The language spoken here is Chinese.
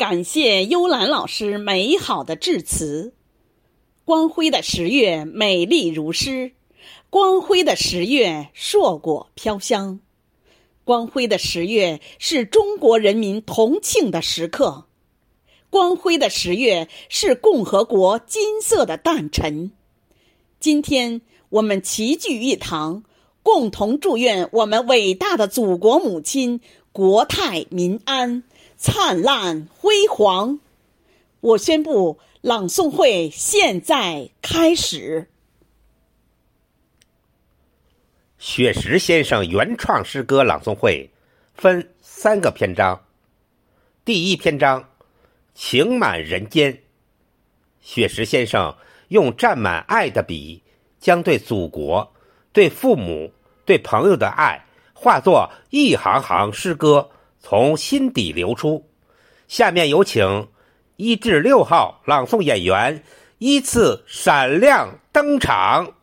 感谢幽兰老师美好的致辞。光辉的十月，美丽如诗；光辉的十月，硕果飘香。光辉的十月是中国人民同庆的时刻，光辉的十月是共和国金色的诞辰。今天我们齐聚一堂，共同祝愿我们伟大的祖国母亲国泰民安。灿烂辉煌！我宣布，朗诵会现在开始。雪石先生原创诗歌朗诵会分三个篇章。第一篇章《情满人间》，雪石先生用蘸满爱的笔，将对祖国、对父母、对朋友的爱化作一行行诗歌。从心底流出。下面有请一至六号朗诵演员依次闪亮登场。